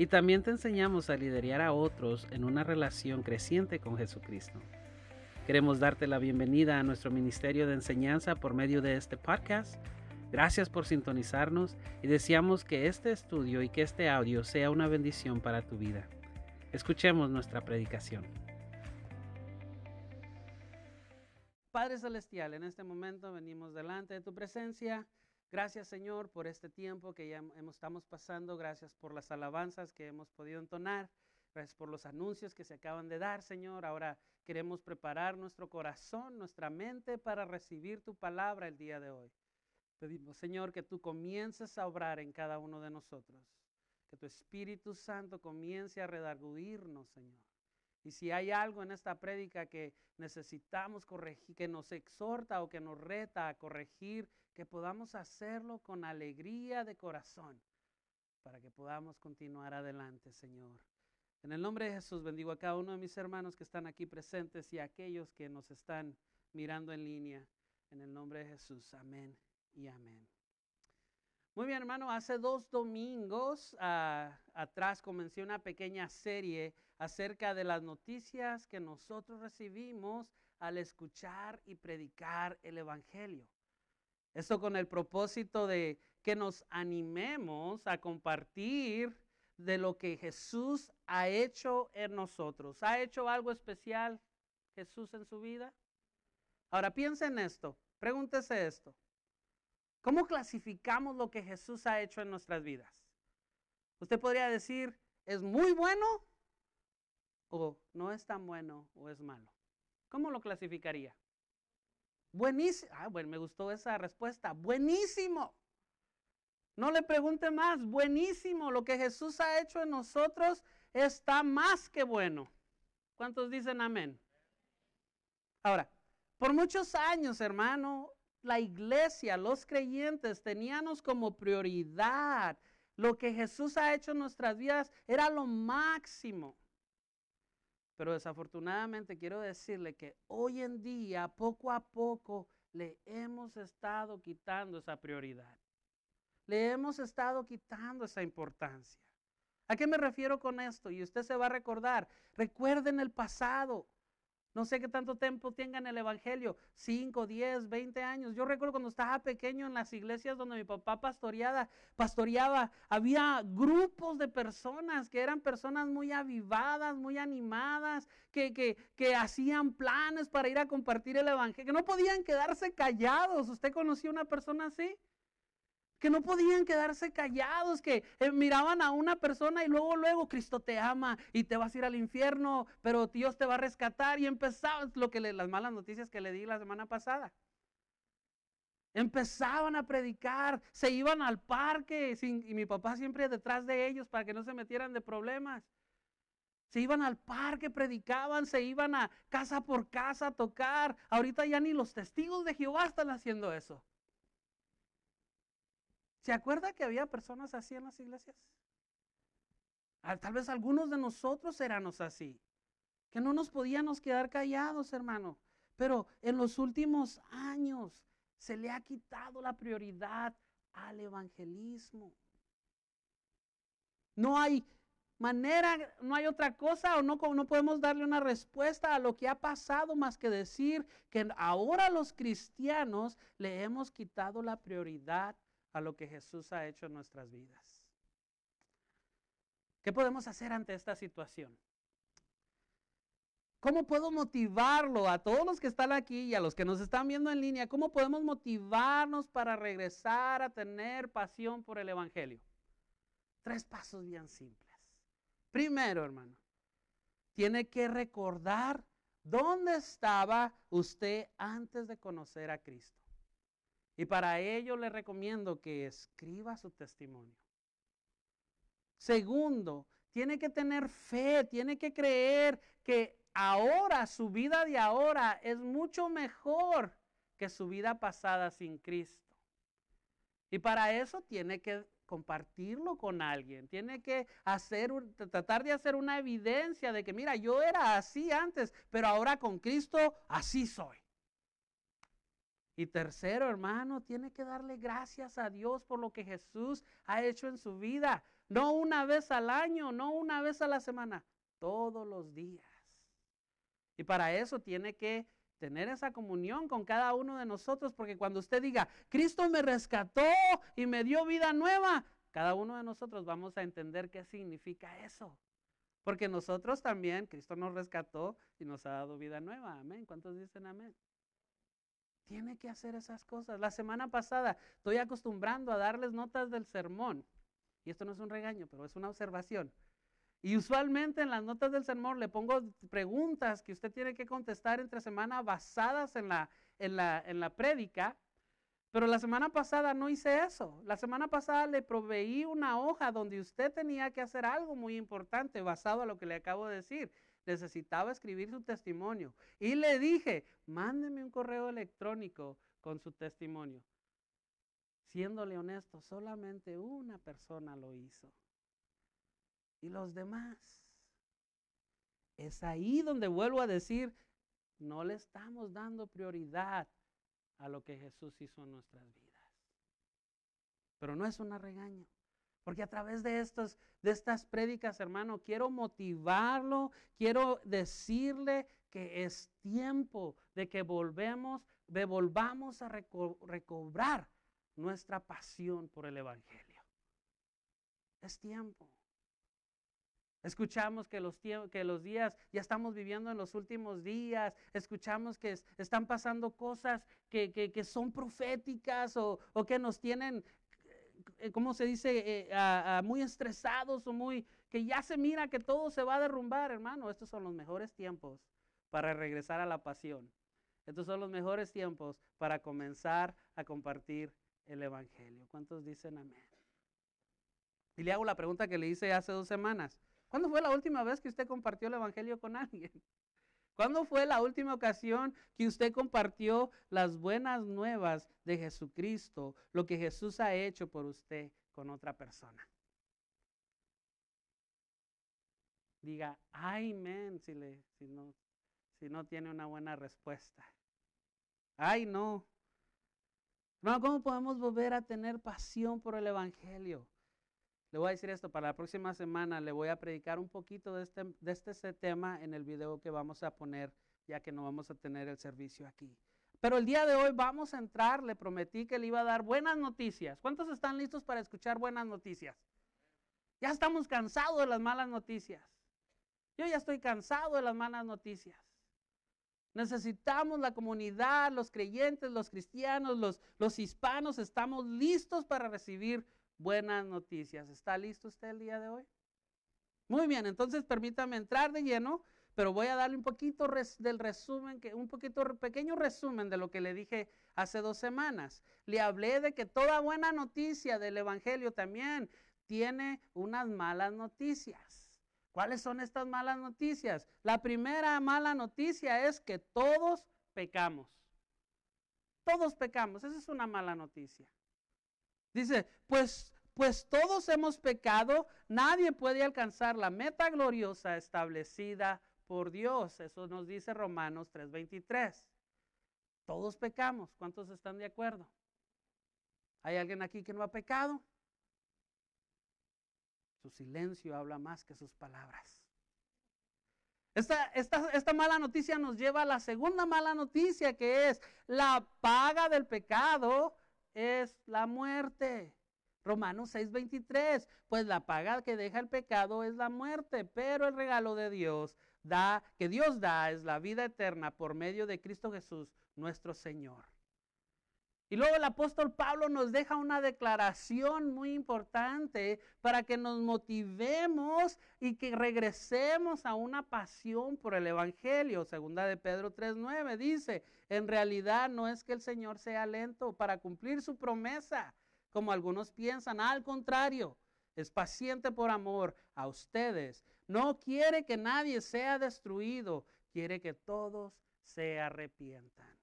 y también te enseñamos a liderar a otros en una relación creciente con Jesucristo. Queremos darte la bienvenida a nuestro ministerio de enseñanza por medio de este podcast. Gracias por sintonizarnos y deseamos que este estudio y que este audio sea una bendición para tu vida. Escuchemos nuestra predicación. Padre Celestial, en este momento venimos delante de tu presencia Gracias Señor por este tiempo que ya estamos pasando. Gracias por las alabanzas que hemos podido entonar. Gracias por los anuncios que se acaban de dar, Señor. Ahora queremos preparar nuestro corazón, nuestra mente para recibir tu palabra el día de hoy. Pedimos, Señor, que tú comiences a obrar en cada uno de nosotros. Que tu Espíritu Santo comience a redarguirnos, Señor. Y si hay algo en esta prédica que necesitamos corregir, que nos exhorta o que nos reta a corregir, que podamos hacerlo con alegría de corazón para que podamos continuar adelante, Señor. En el nombre de Jesús bendigo a cada uno de mis hermanos que están aquí presentes y a aquellos que nos están mirando en línea. En el nombre de Jesús, amén y amén. Muy bien, hermano, hace dos domingos ah, atrás comencé una pequeña serie acerca de las noticias que nosotros recibimos al escuchar y predicar el Evangelio. Esto con el propósito de que nos animemos a compartir de lo que Jesús ha hecho en nosotros. ¿Ha hecho algo especial Jesús en su vida? Ahora piensa en esto, pregúntese esto. ¿Cómo clasificamos lo que Jesús ha hecho en nuestras vidas? Usted podría decir, ¿es muy bueno o no es tan bueno o es malo? ¿Cómo lo clasificaría? Buenísimo. Ah, bueno, me gustó esa respuesta. Buenísimo. No le pregunte más. Buenísimo. Lo que Jesús ha hecho en nosotros está más que bueno. ¿Cuántos dicen amén? Ahora, por muchos años, hermano, la iglesia, los creyentes, teníamos como prioridad lo que Jesús ha hecho en nuestras vidas, era lo máximo. Pero desafortunadamente quiero decirle que hoy en día, poco a poco, le hemos estado quitando esa prioridad. Le hemos estado quitando esa importancia. ¿A qué me refiero con esto? Y usted se va a recordar. Recuerden el pasado. No sé qué tanto tiempo tengan el Evangelio, 5, 10, 20 años. Yo recuerdo cuando estaba pequeño en las iglesias donde mi papá pastoreaba, pastoreaba, había grupos de personas que eran personas muy avivadas, muy animadas, que, que, que hacían planes para ir a compartir el Evangelio, que no podían quedarse callados. ¿Usted conocía una persona así? Que no podían quedarse callados, que eh, miraban a una persona y luego, luego, Cristo te ama y te vas a ir al infierno, pero Dios te va a rescatar. Y empezaban lo que las malas noticias que le di la semana pasada. Empezaban a predicar, se iban al parque y mi papá siempre detrás de ellos para que no se metieran de problemas. Se iban al parque, predicaban, se iban a casa por casa a tocar. Ahorita ya ni los testigos de Jehová están haciendo eso. ¿Se acuerda que había personas así en las iglesias? Ah, tal vez algunos de nosotros éramos así, que no nos podíamos quedar callados, hermano. Pero en los últimos años se le ha quitado la prioridad al evangelismo. No hay manera, no hay otra cosa o no, no podemos darle una respuesta a lo que ha pasado más que decir que ahora los cristianos le hemos quitado la prioridad a lo que Jesús ha hecho en nuestras vidas. ¿Qué podemos hacer ante esta situación? ¿Cómo puedo motivarlo a todos los que están aquí y a los que nos están viendo en línea? ¿Cómo podemos motivarnos para regresar a tener pasión por el Evangelio? Tres pasos bien simples. Primero, hermano, tiene que recordar dónde estaba usted antes de conocer a Cristo. Y para ello le recomiendo que escriba su testimonio. Segundo, tiene que tener fe, tiene que creer que ahora, su vida de ahora es mucho mejor que su vida pasada sin Cristo. Y para eso tiene que compartirlo con alguien, tiene que hacer, tratar de hacer una evidencia de que, mira, yo era así antes, pero ahora con Cristo así soy. Y tercero, hermano, tiene que darle gracias a Dios por lo que Jesús ha hecho en su vida. No una vez al año, no una vez a la semana, todos los días. Y para eso tiene que tener esa comunión con cada uno de nosotros, porque cuando usted diga, Cristo me rescató y me dio vida nueva, cada uno de nosotros vamos a entender qué significa eso. Porque nosotros también, Cristo nos rescató y nos ha dado vida nueva. Amén. ¿Cuántos dicen amén? Tiene que hacer esas cosas. La semana pasada estoy acostumbrando a darles notas del sermón. Y esto no es un regaño, pero es una observación. Y usualmente en las notas del sermón le pongo preguntas que usted tiene que contestar entre semana basadas en la, en la, en la prédica. Pero la semana pasada no hice eso. La semana pasada le proveí una hoja donde usted tenía que hacer algo muy importante basado a lo que le acabo de decir. Necesitaba escribir su testimonio. Y le dije, mándeme un correo electrónico con su testimonio. Siéndole honesto, solamente una persona lo hizo y los demás. Es ahí donde vuelvo a decir, no le estamos dando prioridad a lo que Jesús hizo en nuestras vidas. Pero no es una regaño. Porque a través de, estos, de estas prédicas, hermano, quiero motivarlo, quiero decirle que es tiempo de que volvemos, de volvamos a recobrar nuestra pasión por el Evangelio. Es tiempo. Escuchamos que los, que los días, ya estamos viviendo en los últimos días, escuchamos que están pasando cosas que, son proféticas o, que nos tienen, ¿cómo se dice?, eh, muy estresados o muy, que ya se mira que todo se va a derrumbar, hermano. Estos son los mejores tiempos para regresar a la pasión. Estos son los mejores tiempos para comenzar a compartir el Evangelio. ¿Cuántos dicen amén? Y le hago la pregunta que le hice hace dos semanas. ¿Cuándo fue la última vez que usted compartió el Evangelio con alguien? ¿Cuándo fue la última ocasión que usted compartió las buenas nuevas de Jesucristo, lo que Jesús ha hecho por usted con otra persona? Diga, si, no, si no tiene una buena respuesta. Ay, no. No, ¿cómo podemos volver a tener pasión por el Evangelio? Le voy a decir esto, para la próxima semana le voy a predicar un poquito de este, de este tema en el video que vamos a poner, ya que no vamos a tener el servicio aquí. Pero el día de hoy vamos a entrar, le prometí que le iba a dar buenas noticias. ¿Cuántos están listos para escuchar buenas noticias? Ya estamos cansados de las malas noticias. Yo ya estoy cansado de las malas noticias. Necesitamos la comunidad, los creyentes, los cristianos, los, los hispanos, estamos listos para recibir buenas noticias. ¿Está listo usted el día de hoy? Muy bien, entonces permítame entrar de lleno, pero voy a darle un poquito del resumen, un poquito pequeño resumen de lo que le dije hace dos semanas. Le hablé de que toda buena noticia del Evangelio también tiene unas malas noticias. ¿Cuáles son estas malas noticias? La primera mala noticia es que todos pecamos. Todos pecamos, esa es una mala noticia. Dice, pues, pues todos hemos pecado, nadie puede alcanzar la meta gloriosa establecida por Dios. Eso nos dice Romanos 3:23. Todos pecamos. ¿Cuántos están de acuerdo? ¿Hay alguien aquí que no ha pecado? Su silencio habla más que sus palabras. Esta, esta, esta, mala noticia nos lleva a la segunda mala noticia que es la paga del pecado es la muerte. Romanos 6:23, pues la paga que deja el pecado es la muerte, pero el regalo de Dios da que Dios da es la vida eterna por medio de Cristo Jesús, nuestro Señor. Y luego el apóstol Pablo nos deja una declaración muy importante para que nos motivemos y que regresemos a una pasión por el Evangelio. Segunda de Pedro 3.9 dice, en realidad no es que el Señor sea lento para cumplir su promesa, como algunos piensan, al contrario, es paciente por amor a ustedes. No quiere que nadie sea destruido, quiere que todos se arrepientan.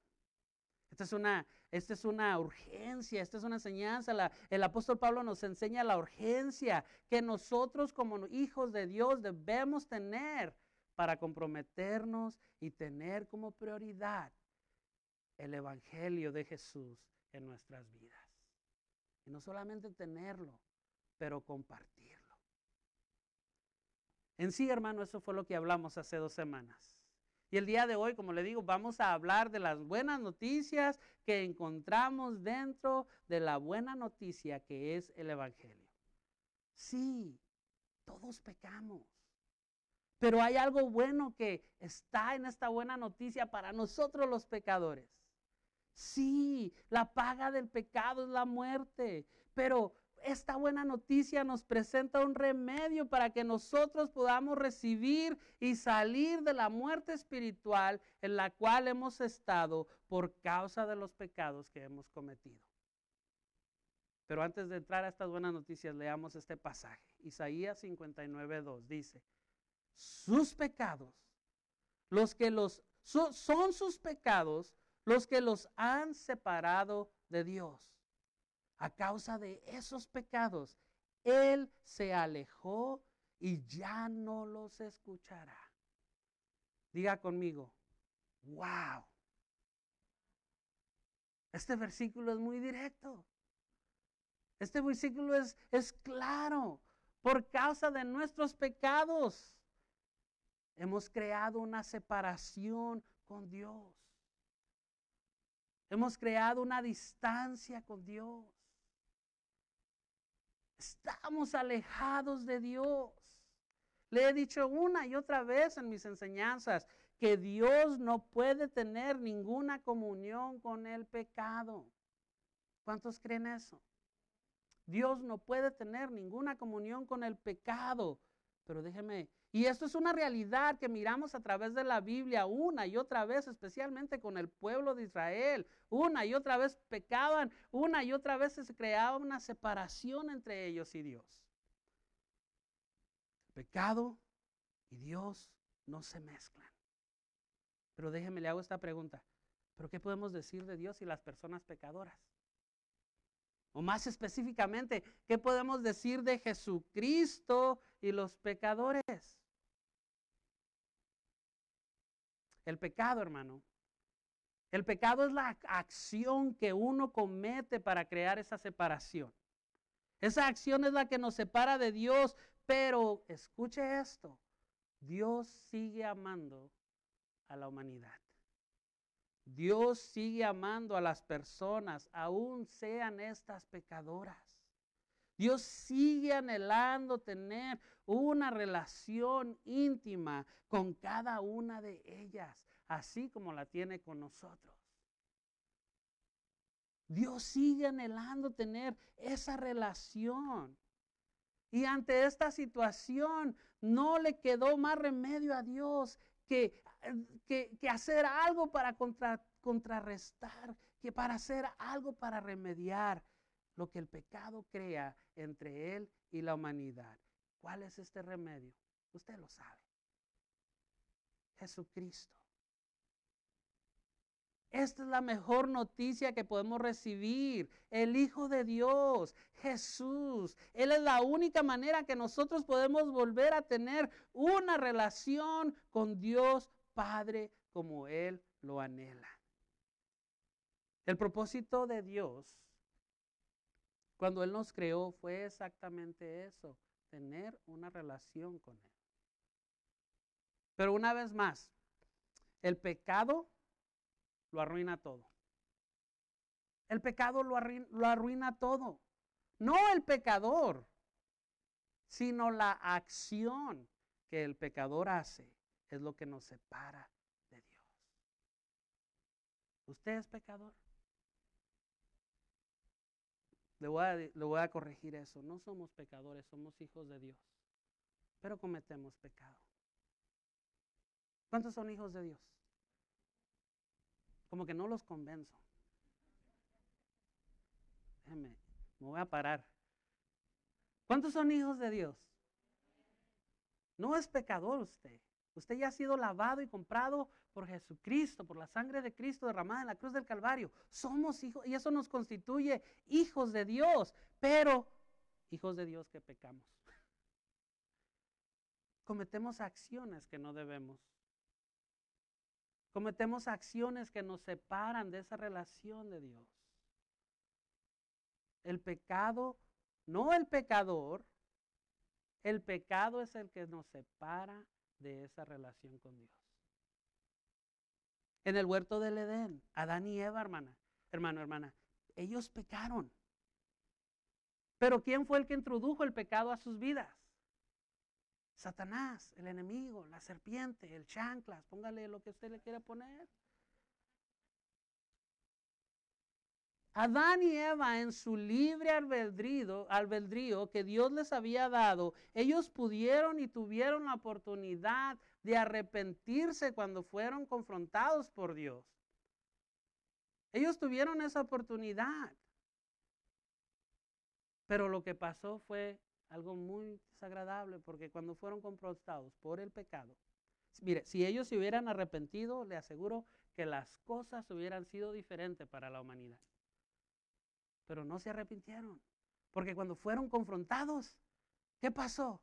Esta es una, esta es una urgencia, esta es una enseñanza. el apóstol Pablo nos enseña la urgencia que nosotros como hijos de Dios debemos tener para comprometernos y tener como prioridad el Evangelio de Jesús en nuestras vidas. Y no solamente tenerlo, pero compartirlo. En sí, hermano, eso fue lo que hablamos hace dos semanas. Y el día de hoy, como le digo, vamos a hablar de las buenas noticias que encontramos dentro de la buena noticia que es el Evangelio. Sí, todos pecamos. Pero hay algo bueno que está en esta buena noticia para nosotros los pecadores. Sí, la paga del pecado es la muerte, pero esta buena noticia nos presenta un remedio para que nosotros podamos recibir y salir de la muerte espiritual en la cual hemos estado por causa de los pecados que hemos cometido. Pero antes de entrar a estas buenas noticias, leamos este pasaje. Isaías 59.2 dice, sus pecados, los que los, son sus pecados los que los han separado de Dios a causa de esos pecados, Él se alejó y ya no los escuchará. Diga conmigo, wow. Este versículo es muy directo. Este versículo es, es claro. Por causa de nuestros pecados, hemos creado una separación con Dios. Hemos creado una distancia con Dios. Estamos alejados de Dios. Le he dicho una y otra vez en mis enseñanzas que Dios no puede tener ninguna comunión con el pecado. ¿Cuántos creen eso? Dios no puede tener ninguna comunión con el pecado. Pero déjeme y esto es una realidad que miramos a través de la Biblia una y otra vez, especialmente con el pueblo de Israel. Una y otra vez pecaban, una y otra vez se creaba una separación entre ellos y Dios. pecado y Dios no se mezclan. Pero déjeme, le hago esta pregunta. ¿Pero qué podemos decir de Dios y las personas pecadoras? O más específicamente, ¿qué podemos decir de Jesucristo y los pecadores? El pecado, hermano. El pecado es la acción que uno comete para crear esa separación. Esa acción es la que nos separa de Dios, pero escuche esto, Dios sigue amando a la humanidad. Dios sigue amando a las personas, aún sean estas pecadoras. Dios sigue anhelando tener una relación íntima con cada una de ellas, así como la tiene con nosotros. Dios sigue anhelando tener esa relación. Y ante esta situación no le quedó más remedio a Dios que, que, hacer algo para contrarrestar, que para hacer algo para remediar lo que el pecado crea entre él y la humanidad. ¿Cuál es este remedio? Usted lo sabe. Jesucristo. Esta es la mejor noticia que podemos recibir. El Hijo de Dios, Jesús. Él es la única manera que nosotros podemos volver a tener una relación con Dios Padre como Él lo anhela. El propósito de Dios cuando Él nos creó fue exactamente eso, tener una relación con Él. Pero una vez más, el pecado lo arruina todo. El pecado lo arruina, lo arruina todo. No el pecador, sino la acción que el pecador hace es lo que nos separa de Dios. ¿Usted es pecador? Le voy, a, voy a corregir eso. No somos pecadores, somos hijos de Dios. Pero cometemos pecado. ¿Cuántos son hijos de Dios? Como que no los convenzo. Déjeme, me voy a parar. ¿Cuántos son hijos de Dios? No es pecador usted. Usted ya ha sido lavado y comprado por Jesucristo, por la sangre de Cristo derramada en la cruz del Calvario. Somos hijos y eso nos constituye hijos de Dios, pero hijos de Dios que pecamos. Cometemos acciones que no debemos. Cometemos acciones que nos separan de esa relación de Dios. El pecado, no el pecador, el pecado es el que nos separa de esa relación con Dios. En el huerto del Edén, Adán y Eva, hermana, hermano, hermana, ellos pecaron. Pero ¿quién fue el que introdujo el pecado a sus vidas? Satanás, el enemigo, la serpiente, el chanclas, póngale lo que usted le quiera poner. Adán y Eva en su libre albedrío, albedrío que Dios les había dado, ellos pudieron y tuvieron la oportunidad de arrepentirse cuando fueron confrontados por Dios. Ellos tuvieron esa oportunidad. Pero lo que pasó fue algo muy desagradable porque cuando fueron confrontados por el pecado, mire, si ellos se hubieran arrepentido, le aseguro que las cosas hubieran sido diferentes para la humanidad pero no se arrepintieron. Porque cuando fueron confrontados, ¿qué pasó?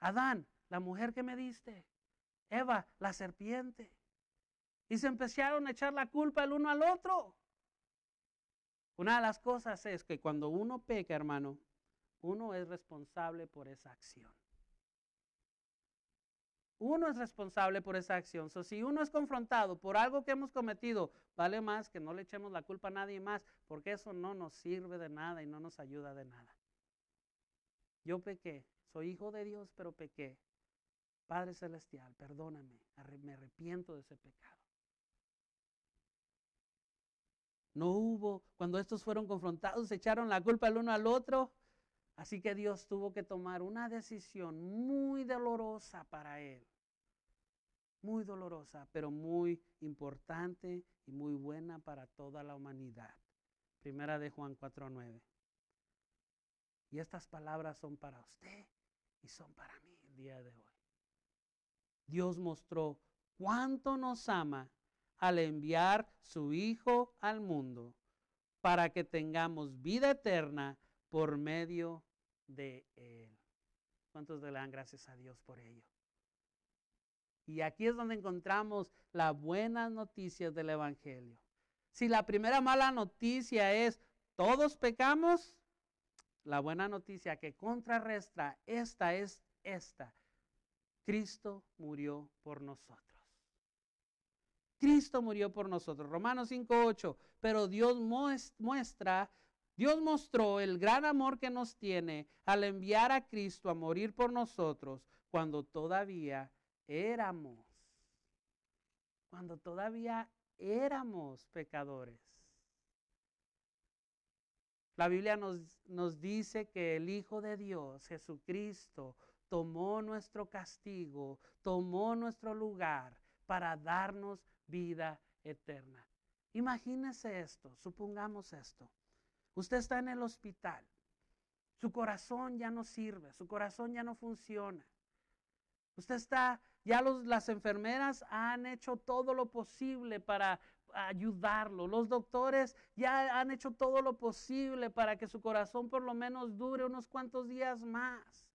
Adán, la mujer que me diste. Eva, la serpiente. Y se empezaron a echar la culpa el uno al otro. Una de las cosas es que cuando uno peca, hermano, uno es responsable por esa acción. Uno es responsable por esa acción. So, si uno es confrontado por algo que hemos cometido, vale más que no le echemos la culpa a nadie más, porque eso no nos sirve de nada y no nos ayuda de nada. Yo pequé, soy hijo de Dios, pero pequé. Padre Celestial, perdóname, me arrepiento de ese pecado. No hubo, cuando estos fueron confrontados, se echaron la culpa el uno al otro. Así que Dios tuvo que tomar una decisión muy dolorosa para él. Muy dolorosa, pero muy importante y muy buena para toda la humanidad. Primera de Juan 4.9. Y estas palabras son para usted y son para mí el día de hoy. Dios mostró cuánto nos ama al enviar su Hijo al mundo para que tengamos vida eterna por medio de Él. ¿Cuántos le dan gracias a Dios por ello? Y aquí es donde encontramos las buenas noticias del Evangelio. Si la primera mala noticia es todos pecamos, la buena noticia que contrarresta esta es esta. Cristo murió por nosotros. Cristo murió por nosotros. Romanos 5.8. Pero Dios muestra Dios mostró el gran amor que nos tiene al enviar a Cristo a morir por nosotros cuando todavía éramos, cuando todavía éramos pecadores. La Biblia nos, nos dice que el Hijo de Dios, Jesucristo, tomó nuestro castigo, tomó nuestro lugar para darnos vida eterna. Imagínese esto, supongamos esto. Usted está en el hospital. Su corazón ya no sirve, su corazón ya no funciona. Usted está, ya las enfermeras han hecho todo lo posible para ayudarlo. Los doctores ya han hecho todo lo posible para que su corazón por lo menos dure unos cuantos días más.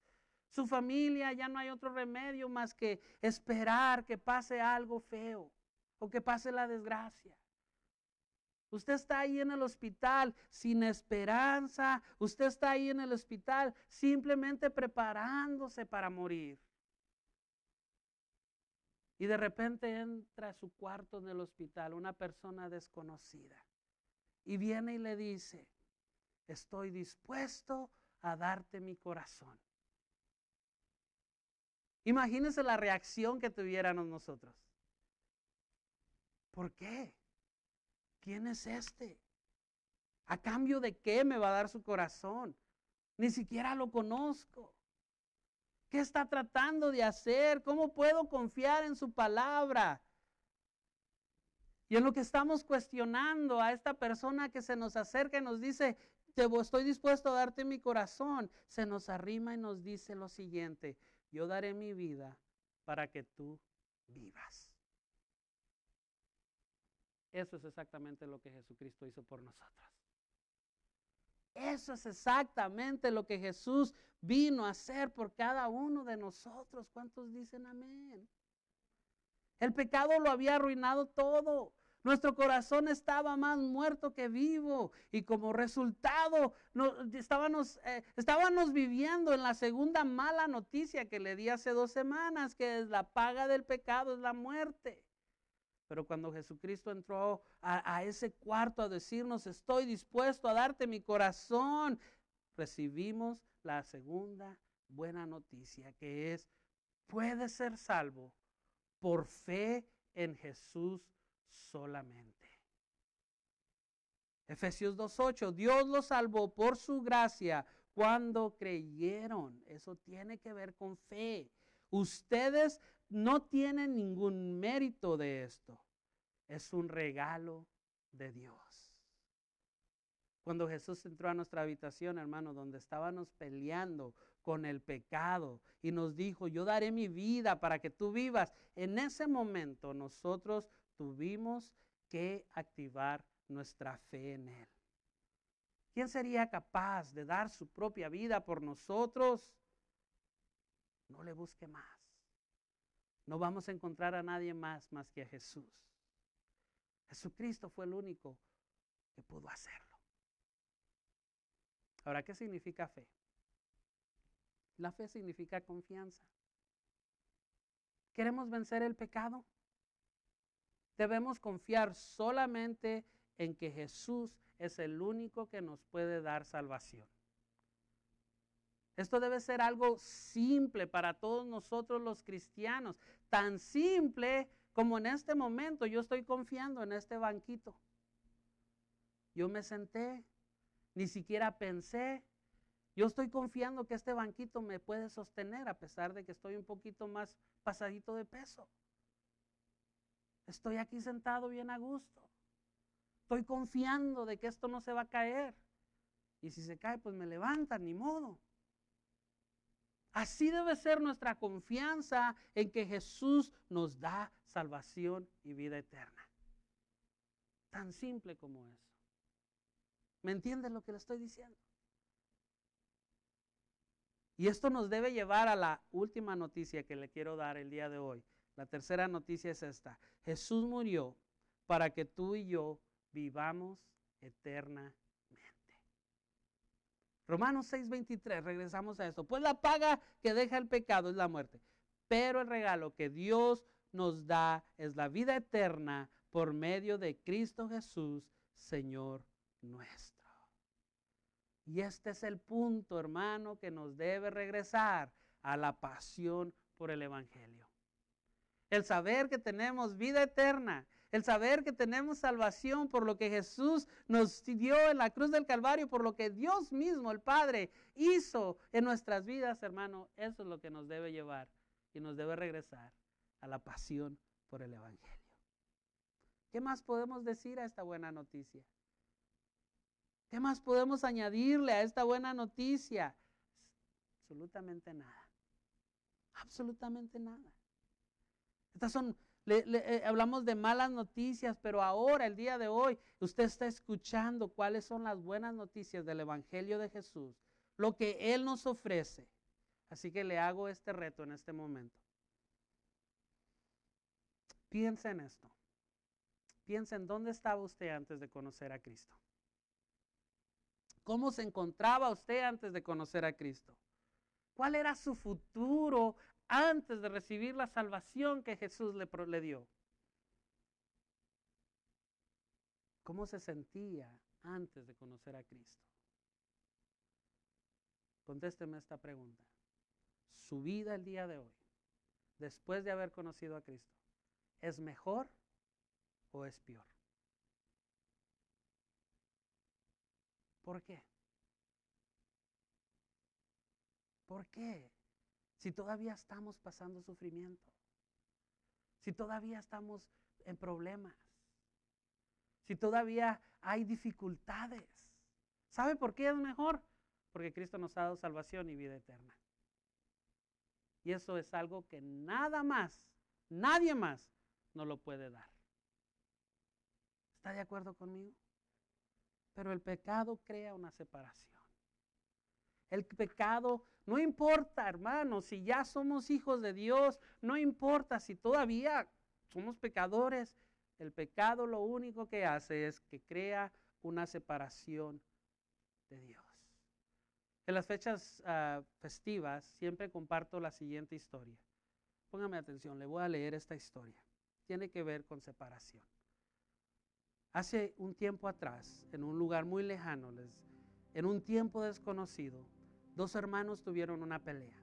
Su familia ya no hay otro remedio más que esperar que pase algo feo o que pase la desgracia. Usted está ahí en el hospital sin esperanza. Usted está ahí en el hospital simplemente preparándose para morir. Y de repente entra a su cuarto en el hospital una persona desconocida. Y viene y le dice, estoy dispuesto a darte mi corazón. Imagínense la reacción que tuviéramos nosotros. ¿Por qué? ¿Quién es este? ¿A cambio de qué me va a dar su corazón? Ni siquiera lo conozco. ¿Qué está tratando de hacer? ¿Cómo puedo confiar en su palabra? Y en lo que estamos cuestionando a esta persona que se nos acerca y nos dice, te estoy dispuesto a darte mi corazón, se nos arrima y nos dice lo siguiente, yo daré mi vida para que tú vivas. Eso es exactamente lo que Jesucristo hizo por nosotros. Eso es exactamente lo que Jesús vino a hacer por cada uno de nosotros. ¿Cuántos dicen amén? El pecado lo había arruinado todo. Nuestro corazón estaba más muerto que vivo y como resultado estábamos, eh, estábamos viviendo en la segunda mala noticia que le di hace dos semanas, que es la paga del pecado, es la muerte. Pero cuando Jesucristo entró a, ese cuarto a decirnos, estoy dispuesto a darte mi corazón, recibimos la segunda buena noticia, que es, puedes ser salvo por fe en Jesús solamente. Efesios 2.8, Dios los salvó por su gracia cuando creyeron. Eso tiene que ver con fe. Ustedes no tienen ningún mérito de esto. Es un regalo de Dios. Cuando Jesús entró a nuestra habitación, hermano, donde estábamos peleando con el pecado y nos dijo, yo daré mi vida para que tú vivas, en ese momento nosotros tuvimos que activar nuestra fe en Él. ¿Quién sería capaz de dar su propia vida por nosotros? No le busque más. No vamos a encontrar a nadie más más que a Jesús. Jesucristo fue el único que pudo hacerlo. Ahora, ¿qué significa fe? La fe significa confianza. ¿Queremos vencer el pecado? Debemos confiar solamente en que Jesús es el único que nos puede dar salvación. Esto debe ser algo simple para todos nosotros los cristianos, tan simple como en este momento yo estoy confiando en este banquito. Yo me senté, ni siquiera pensé, yo estoy confiando que este banquito me puede sostener a pesar de que estoy un poquito más pasadito de peso. Estoy aquí sentado bien a gusto. Estoy confiando de que esto no se va a caer. Y si se cae, pues me levantan, ni modo. Así debe ser nuestra confianza en que Jesús nos da salvación y vida eterna. Tan simple como eso. ¿Me entiendes lo que le estoy diciendo? Y esto nos debe llevar a la última noticia que le quiero dar el día de hoy. La tercera noticia es esta. Jesús murió para que tú y yo vivamos eternamente. Romanos 6:23, regresamos a esto. Pues la paga que deja el pecado es la muerte, pero el regalo que Dios nos da es la vida eterna por medio de Cristo Jesús, Señor nuestro. Y este es el punto, hermano, que nos debe regresar a la pasión por el Evangelio el saber que tenemos vida eterna, el saber que tenemos salvación por lo que Jesús nos dio en la cruz del Calvario, por lo que Dios mismo, el Padre, hizo en nuestras vidas, hermano, eso es lo que nos debe llevar y nos debe regresar a la pasión por el Evangelio. ¿Qué más podemos decir a esta buena noticia? ¿Qué más podemos añadirle a esta buena noticia? Absolutamente nada. Absolutamente nada. Estas son, eh, hablamos de malas noticias, pero ahora, el día de hoy, usted está escuchando cuáles son las buenas noticias del Evangelio de Jesús, lo que Él nos ofrece. Así que le hago este reto en este momento. Piensa en esto. Piensa en dónde estaba usted antes de conocer a Cristo. ¿Cómo se encontraba usted antes de conocer a Cristo? ¿Cuál era su futuro antes de recibir la salvación que Jesús le, dio? ¿Cómo se sentía antes de conocer a Cristo? Contésteme esta pregunta. ¿Su vida el día de hoy, después de haber conocido a Cristo, es mejor o es peor? ¿Por qué? ¿Por qué? Si todavía estamos pasando sufrimiento. Si todavía estamos en problemas. Si todavía hay dificultades. ¿Sabe por qué es mejor? Porque Cristo nos ha dado salvación y vida eterna. Y eso es algo que nada más, nadie más no lo puede dar. ¿Está de acuerdo conmigo? Pero el pecado crea una separación. El pecado, no importa, hermano, si ya somos hijos de Dios, no importa si todavía somos pecadores, el pecado lo único que hace es que crea una separación de Dios. En las fechas ah, festivas siempre comparto la siguiente historia. Póngame atención, le voy a leer esta historia. Tiene que ver con separación. Hace un tiempo atrás, en un lugar muy lejano, en un tiempo desconocido, dos hermanos tuvieron una pelea.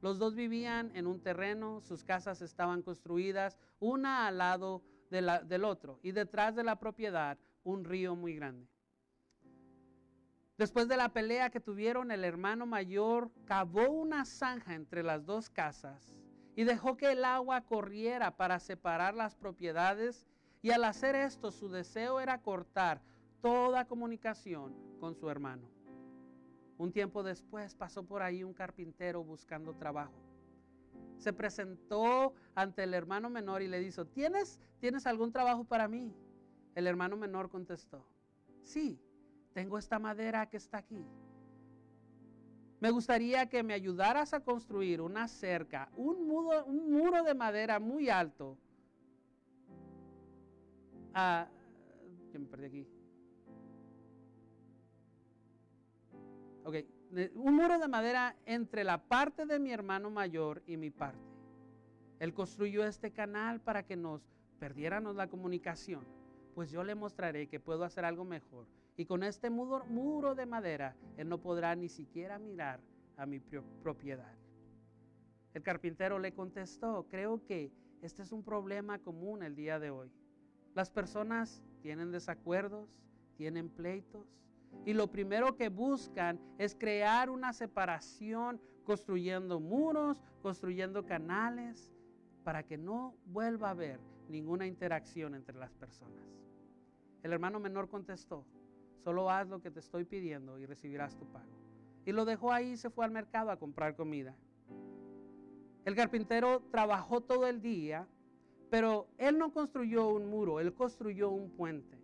Los dos vivían en un terreno, sus casas estaban construidas, una al lado del otro, y detrás de la propiedad un río muy grande. Después de la pelea que tuvieron, el hermano mayor cavó una zanja entre las dos casas y dejó que el agua corriera para separar las propiedades y al hacer esto su deseo era cortar toda comunicación con su hermano. Un tiempo después pasó por ahí un carpintero buscando trabajo. Se presentó ante el hermano menor y le dijo, ¿tienes, ¿tienes algún trabajo para mí? El hermano menor contestó, sí, tengo esta madera que está aquí. Me gustaría que me ayudaras a construir una cerca, un muro, de madera muy alto. Ah, me perdí aquí. Ok, un muro de madera entre la parte de mi hermano mayor y mi parte. Él construyó este canal para que nos perdiéramos la comunicación. Pues yo le mostraré que puedo hacer algo mejor. Y con este muro, muro de madera, él no podrá ni siquiera mirar a mi propiedad. El carpintero le contestó, creo que este es un problema común el día de hoy. Las personas tienen desacuerdos, tienen pleitos, y lo primero que buscan es crear una separación construyendo muros, construyendo canales, para que no vuelva a haber ninguna interacción entre las personas. El hermano menor contestó, solo haz lo que te estoy pidiendo y recibirás tu pago. Y lo dejó ahí y se fue al mercado a comprar comida. El carpintero trabajó todo el día, pero él no construyó un muro, él construyó un puente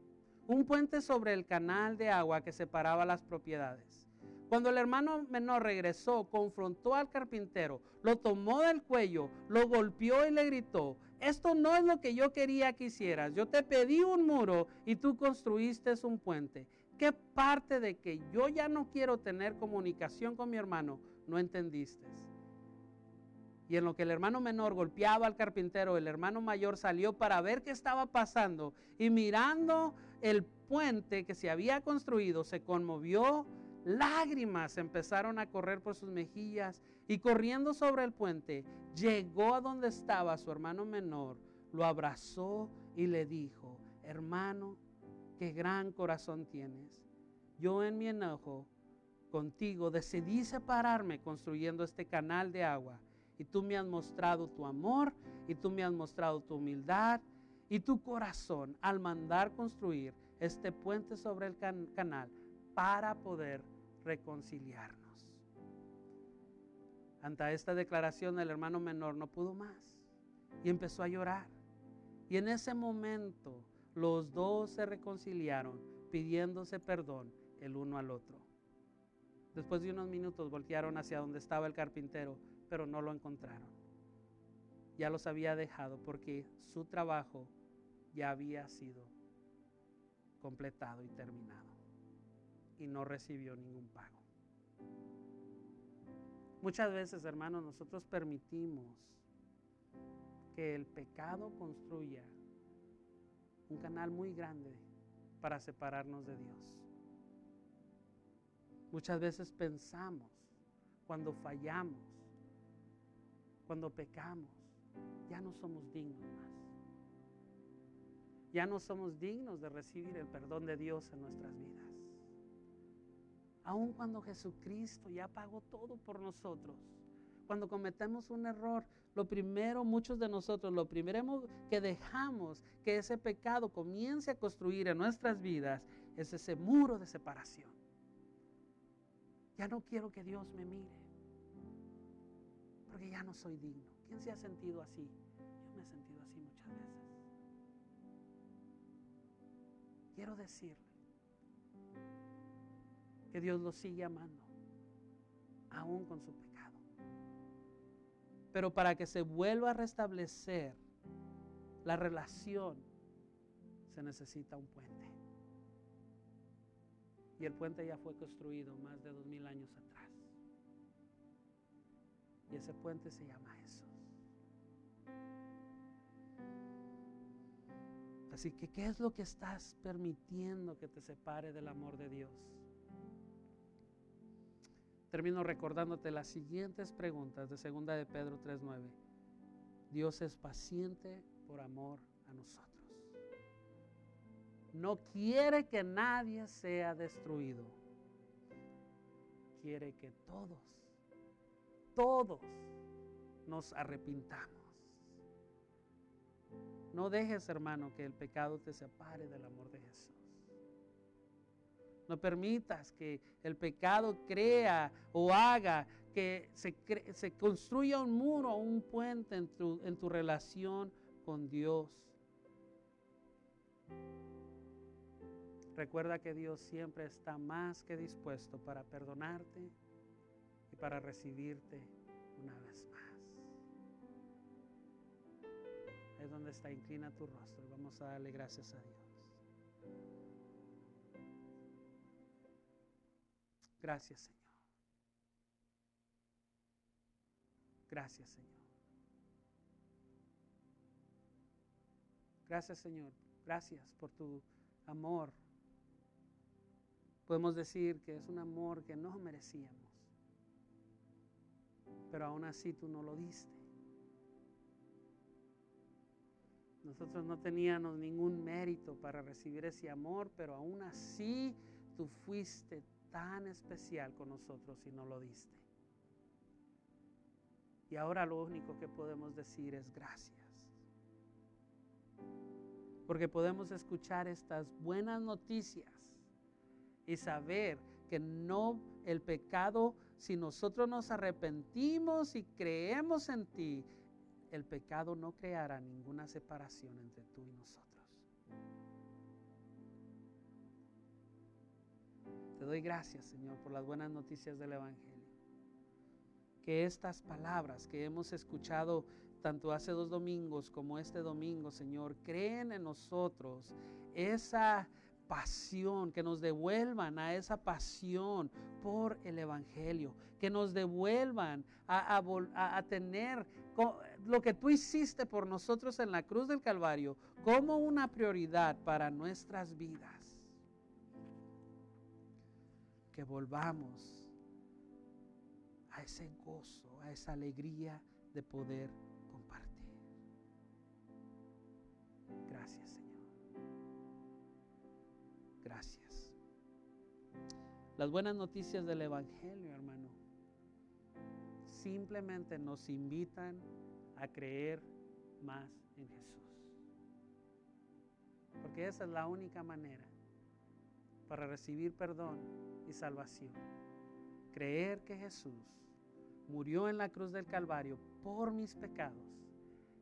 un puente sobre el canal de agua que separaba las propiedades. Cuando el hermano menor regresó, confrontó al carpintero, lo tomó del cuello, lo golpeó y le gritó, esto no es lo que yo quería que hicieras. Yo te pedí un muro y tú construiste un puente. ¿Qué parte de que yo ya no quiero tener comunicación con mi hermano no entendiste? Y en lo que el hermano menor golpeaba al carpintero, el hermano mayor salió para ver qué estaba pasando y mirando el puente que se había construido, se conmovió, lágrimas empezaron a correr por sus mejillas y corriendo sobre el puente, llegó a donde estaba su hermano menor, lo abrazó y le dijo, hermano, qué gran corazón tienes. Yo en mi enojo contigo decidí separarme construyendo este canal de agua y tú me has mostrado tu amor y tú me has mostrado tu humildad y tu corazón al mandar construir este puente sobre el canal para poder reconciliarnos. Ante esta declaración el hermano menor no pudo más y empezó a llorar. Y en ese momento los dos se reconciliaron pidiéndose perdón el uno al otro. Después de unos minutos voltearon hacia donde estaba el carpintero, pero no lo encontraron. Ya los había dejado porque su trabajo ya había sido completado y terminado y no recibió ningún pago. Muchas veces, hermanos, nosotros permitimos que el pecado construya un canal muy grande para separarnos de Dios. Muchas veces pensamos cuando fallamos, cuando pecamos, ya no somos dignos más ya no somos dignos de recibir el perdón de Dios en nuestras vidas. Aun cuando Jesucristo ya pagó todo por nosotros, cuando cometemos un error, lo primero, muchos de nosotros, lo primero que dejamos que ese pecado comience a construir en nuestras vidas es ese muro de separación. Ya no quiero que Dios me mire. Porque ya no soy digno. ¿Quién se ha sentido así? Yo me he sentido así muchas veces. Quiero decirle que Dios lo sigue amando, aún con su pecado. Pero para que se vuelva a restablecer la relación, se necesita un puente. Y el puente ya fue construido más de dos mil años atrás. Y ese puente se llama Jesús. Así que, ¿qué es lo que estás permitiendo que te separe del amor de Dios? Termino recordándote las siguientes preguntas de 2 de Pedro 3:9. Dios es paciente por amor a nosotros no quiere que nadie sea destruido. Quiere que todos, todos nos arrepintamos. No dejes, hermano, que el pecado te separe del amor de Jesús. No permitas que el pecado crea o haga que se, se construya un muro o un puente en tu, en tu relación con Dios. Recuerda que Dios siempre está más que dispuesto para perdonarte para recibirte una vez más. Es donde está, inclina tu rostro. Vamos a darle gracias a Dios. Gracias, Señor. Gracias, Señor. Gracias, Señor. Gracias por tu amor, Podemos decir que es un amor que no merecíamos, pero aún así tú no lo diste. Nosotros no teníamos ningún mérito para recibir ese amor, pero aún así tú fuiste tan especial con nosotros y no lo diste. Y ahora lo único que podemos decir es gracias. Porque podemos escuchar estas buenas noticias y saber que no el pecado, si nosotros nos arrepentimos y creemos en ti, el pecado no creará ninguna separación entre tú y nosotros. Te doy gracias, Señor, por las buenas noticias del Evangelio. Que estas palabras que hemos escuchado tanto hace dos domingos como este domingo, Señor, creen en nosotros esa pasión, que nos devuelvan a esa pasión por el Evangelio, que nos devuelvan a, tener lo que tú hiciste por nosotros en la cruz del Calvario como una prioridad para nuestras vidas. Que volvamos a ese gozo, a esa alegría de poder compartir. Gracias. Gracias. Las buenas noticias del Evangelio, hermano, simplemente nos invitan a creer más en Jesús. Porque esa es la única manera para recibir perdón y salvación. Creer que Jesús murió en la cruz del Calvario por mis pecados.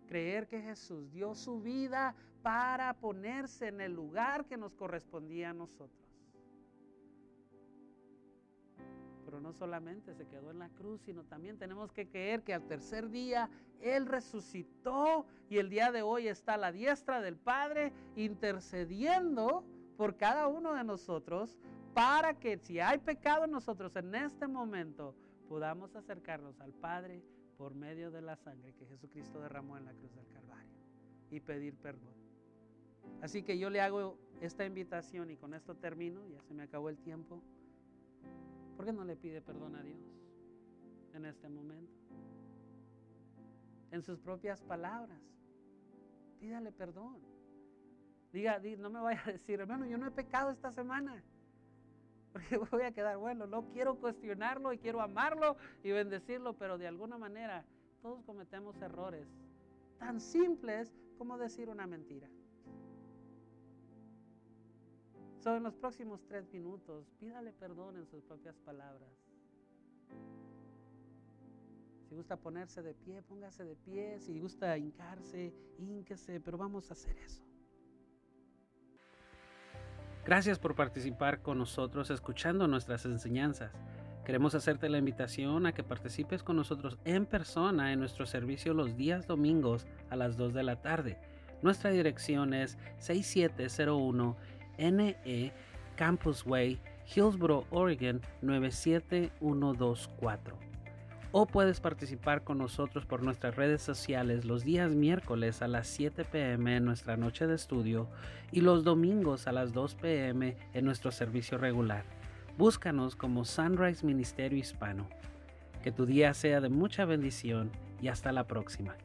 Creer que Jesús dio su vida para ponerse en el lugar que nos correspondía a nosotros. Pero no solamente se quedó en la cruz, sino también tenemos que creer que al tercer día Él resucitó y el día de hoy está a la diestra del Padre intercediendo por cada uno de nosotros para que si hay pecado en nosotros en este momento podamos acercarnos al Padre por medio de la sangre que Jesucristo derramó en la cruz del Calvario y pedir perdón. Así que yo le hago esta invitación y con esto termino, ya se me acabó el tiempo. ¿Por qué no le pide perdón a Dios en este momento? En sus propias palabras, pídale perdón. Diga, no me vaya a decir, hermano, yo no he pecado esta semana. Voy a quedar bueno, no quiero cuestionarlo y quiero amarlo y bendecirlo, pero de alguna manera todos cometemos errores tan simples como decir una mentira. So, los próximos tres minutos, pídale perdón en sus propias palabras. Si gusta ponerse de pie, póngase de pie. Si gusta hincarse, hínquese, pero vamos a hacer eso. Gracias por participar con nosotros escuchando nuestras enseñanzas. Queremos hacerte la invitación a que participes con nosotros en persona en nuestro servicio los días domingos a las 2 de la tarde. Nuestra dirección es 6701 NE Campus Way, Hillsboro, Oregon 97124. O puedes participar con nosotros por nuestras redes sociales los días miércoles a las 7 pm en nuestra noche de estudio y los domingos a las 2 pm en nuestro servicio regular. Búscanos como Sunrise Ministerio Hispano. Que tu día sea de mucha bendición y hasta la próxima.